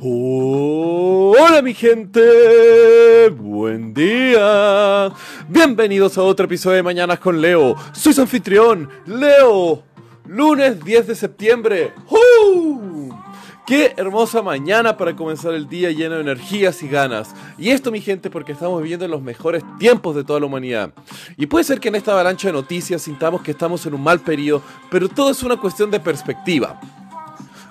Hola mi gente, buen día. Bienvenidos a otro episodio de Mañanas con Leo. Soy su anfitrión, Leo. Lunes 10 de septiembre. ¡Uh! Qué hermosa mañana para comenzar el día lleno de energías y ganas. Y esto, mi gente, porque estamos viviendo en los mejores tiempos de toda la humanidad. Y puede ser que en esta avalancha de noticias sintamos que estamos en un mal periodo, pero todo es una cuestión de perspectiva.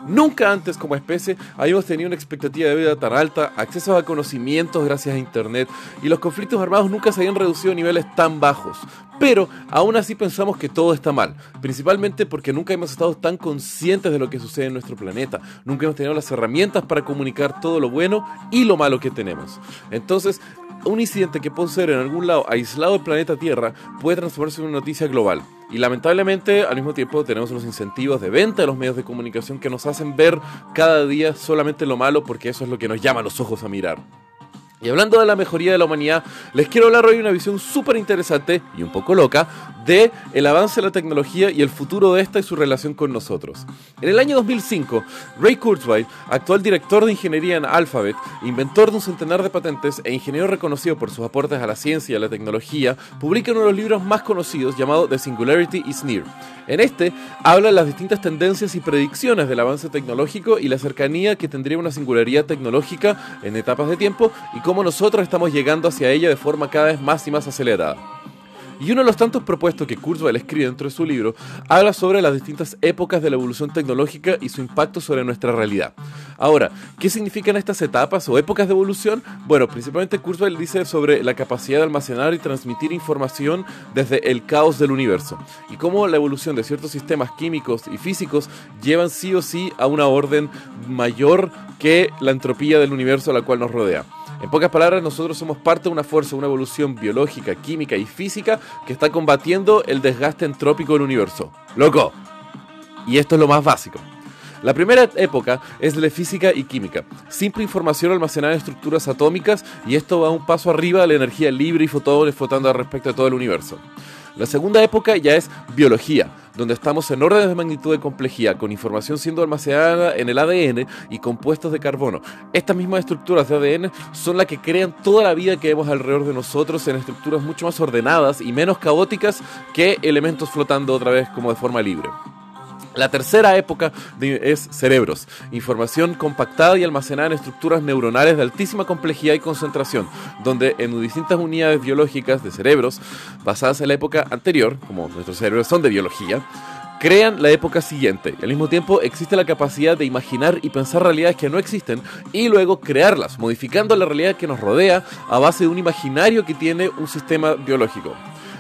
Nunca antes como especie habíamos tenido una expectativa de vida tan alta, acceso a conocimientos gracias a Internet y los conflictos armados nunca se habían reducido a niveles tan bajos. Pero aún así pensamos que todo está mal, principalmente porque nunca hemos estado tan conscientes de lo que sucede en nuestro planeta, nunca hemos tenido las herramientas para comunicar todo lo bueno y lo malo que tenemos. Entonces, un incidente que puede ser en algún lado aislado del planeta Tierra puede transformarse en una noticia global. Y lamentablemente al mismo tiempo tenemos unos incentivos de venta de los medios de comunicación que nos hacen ver cada día solamente lo malo porque eso es lo que nos llama los ojos a mirar. Y hablando de la mejoría de la humanidad, les quiero hablar hoy de una visión súper interesante y un poco loca de el avance de la tecnología y el futuro de esta y su relación con nosotros. En el año 2005, Ray Kurzweil, actual director de ingeniería en Alphabet, inventor de un centenar de patentes e ingeniero reconocido por sus aportes a la ciencia y a la tecnología, publica uno de los libros más conocidos llamado The Singularity is Near. En este habla de las distintas tendencias y predicciones del avance tecnológico y la cercanía que tendría una singularidad tecnológica en etapas de tiempo y cómo nosotros estamos llegando hacia ella de forma cada vez más y más acelerada. Y uno de los tantos propuestos que Kurzweil escribe dentro de su libro habla sobre las distintas épocas de la evolución tecnológica y su impacto sobre nuestra realidad. Ahora, ¿qué significan estas etapas o épocas de evolución? Bueno, principalmente Kurzweil dice sobre la capacidad de almacenar y transmitir información desde el caos del universo y cómo la evolución de ciertos sistemas químicos y físicos llevan sí o sí a una orden mayor que la entropía del universo a la cual nos rodea. En pocas palabras, nosotros somos parte de una fuerza, una evolución biológica, química y física que está combatiendo el desgaste entrópico del universo. ¡Loco! Y esto es lo más básico. La primera época es la de física y química, simple información almacenada en estructuras atómicas y esto va un paso arriba de la energía libre y fotones flotando respecto a todo el universo. La segunda época ya es biología, donde estamos en órdenes de magnitud de complejidad, con información siendo almacenada en el ADN y compuestos de carbono. Estas mismas estructuras de ADN son las que crean toda la vida que vemos alrededor de nosotros en estructuras mucho más ordenadas y menos caóticas que elementos flotando otra vez como de forma libre. La tercera época es cerebros, información compactada y almacenada en estructuras neuronales de altísima complejidad y concentración, donde en distintas unidades biológicas de cerebros, basadas en la época anterior, como nuestros cerebros son de biología, crean la época siguiente. Al mismo tiempo existe la capacidad de imaginar y pensar realidades que no existen y luego crearlas, modificando la realidad que nos rodea a base de un imaginario que tiene un sistema biológico.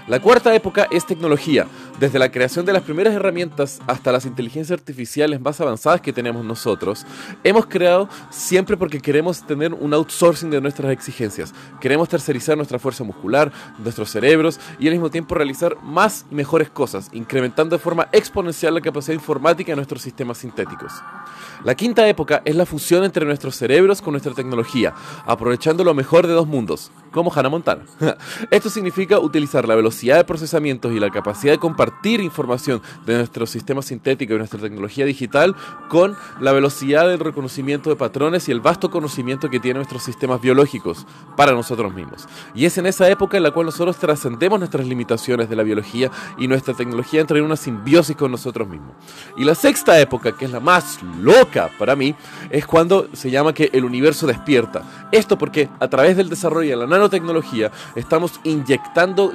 La cuarta época es tecnología, desde la creación de las primeras herramientas hasta las inteligencias artificiales más avanzadas que tenemos nosotros, hemos creado siempre porque queremos tener un outsourcing de nuestras exigencias. Queremos tercerizar nuestra fuerza muscular, nuestros cerebros y al mismo tiempo realizar más y mejores cosas, incrementando de forma exponencial la capacidad informática de nuestros sistemas sintéticos. La quinta época es la fusión entre nuestros cerebros con nuestra tecnología, aprovechando lo mejor de dos mundos, como Hannah Montana. Esto significa utilizar la velocidad de procesamiento y la capacidad de compartir información de nuestro sistema sintético y nuestra tecnología digital con la velocidad del reconocimiento de patrones y el vasto conocimiento que tienen nuestros sistemas biológicos para nosotros mismos. Y es en esa época en la cual nosotros trascendemos nuestras limitaciones de la biología y nuestra tecnología entra en una simbiosis con nosotros mismos. Y la sexta época, que es la más loca, para mí es cuando se llama que el universo despierta. Esto porque a través del desarrollo de la nanotecnología estamos inyectando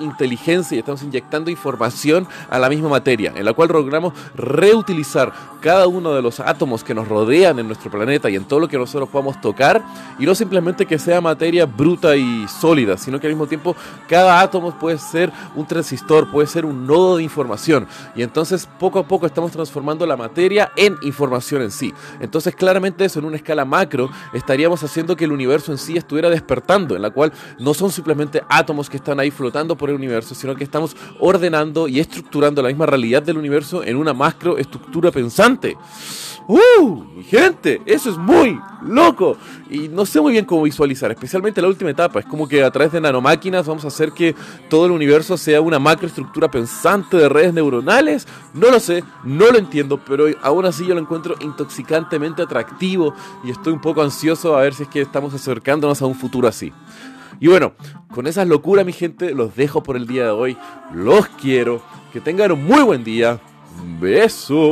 inteligencia y estamos inyectando información a la misma materia, en la cual logramos reutilizar cada uno de los átomos que nos rodean en nuestro planeta y en todo lo que nosotros podamos tocar, y no simplemente que sea materia bruta y sólida, sino que al mismo tiempo cada átomo puede ser un transistor, puede ser un nodo de información, y entonces poco a poco estamos transformando la materia en información en sí. Entonces claramente eso en una escala macro estaríamos haciendo que el universo en sí estuviera despertando, en la cual no son simplemente átomos que están ahí flotando por el universo, sino que estamos ordenando y estructurando la misma realidad del universo en una macroestructura pensante. ¡Uh! Gente, eso es muy loco. Y no sé muy bien cómo visualizar, especialmente la última etapa. Es como que a través de nanomáquinas vamos a hacer que todo el universo sea una macroestructura pensante de redes neuronales. No lo sé, no lo entiendo, pero aún así yo lo encuentro intoxicantemente atractivo y estoy un poco ansioso a ver si es que estamos acercándonos a un futuro así. Y bueno, con esas locuras, mi gente, los dejo por el día de hoy. Los quiero. Que tengan un muy buen día. Besos.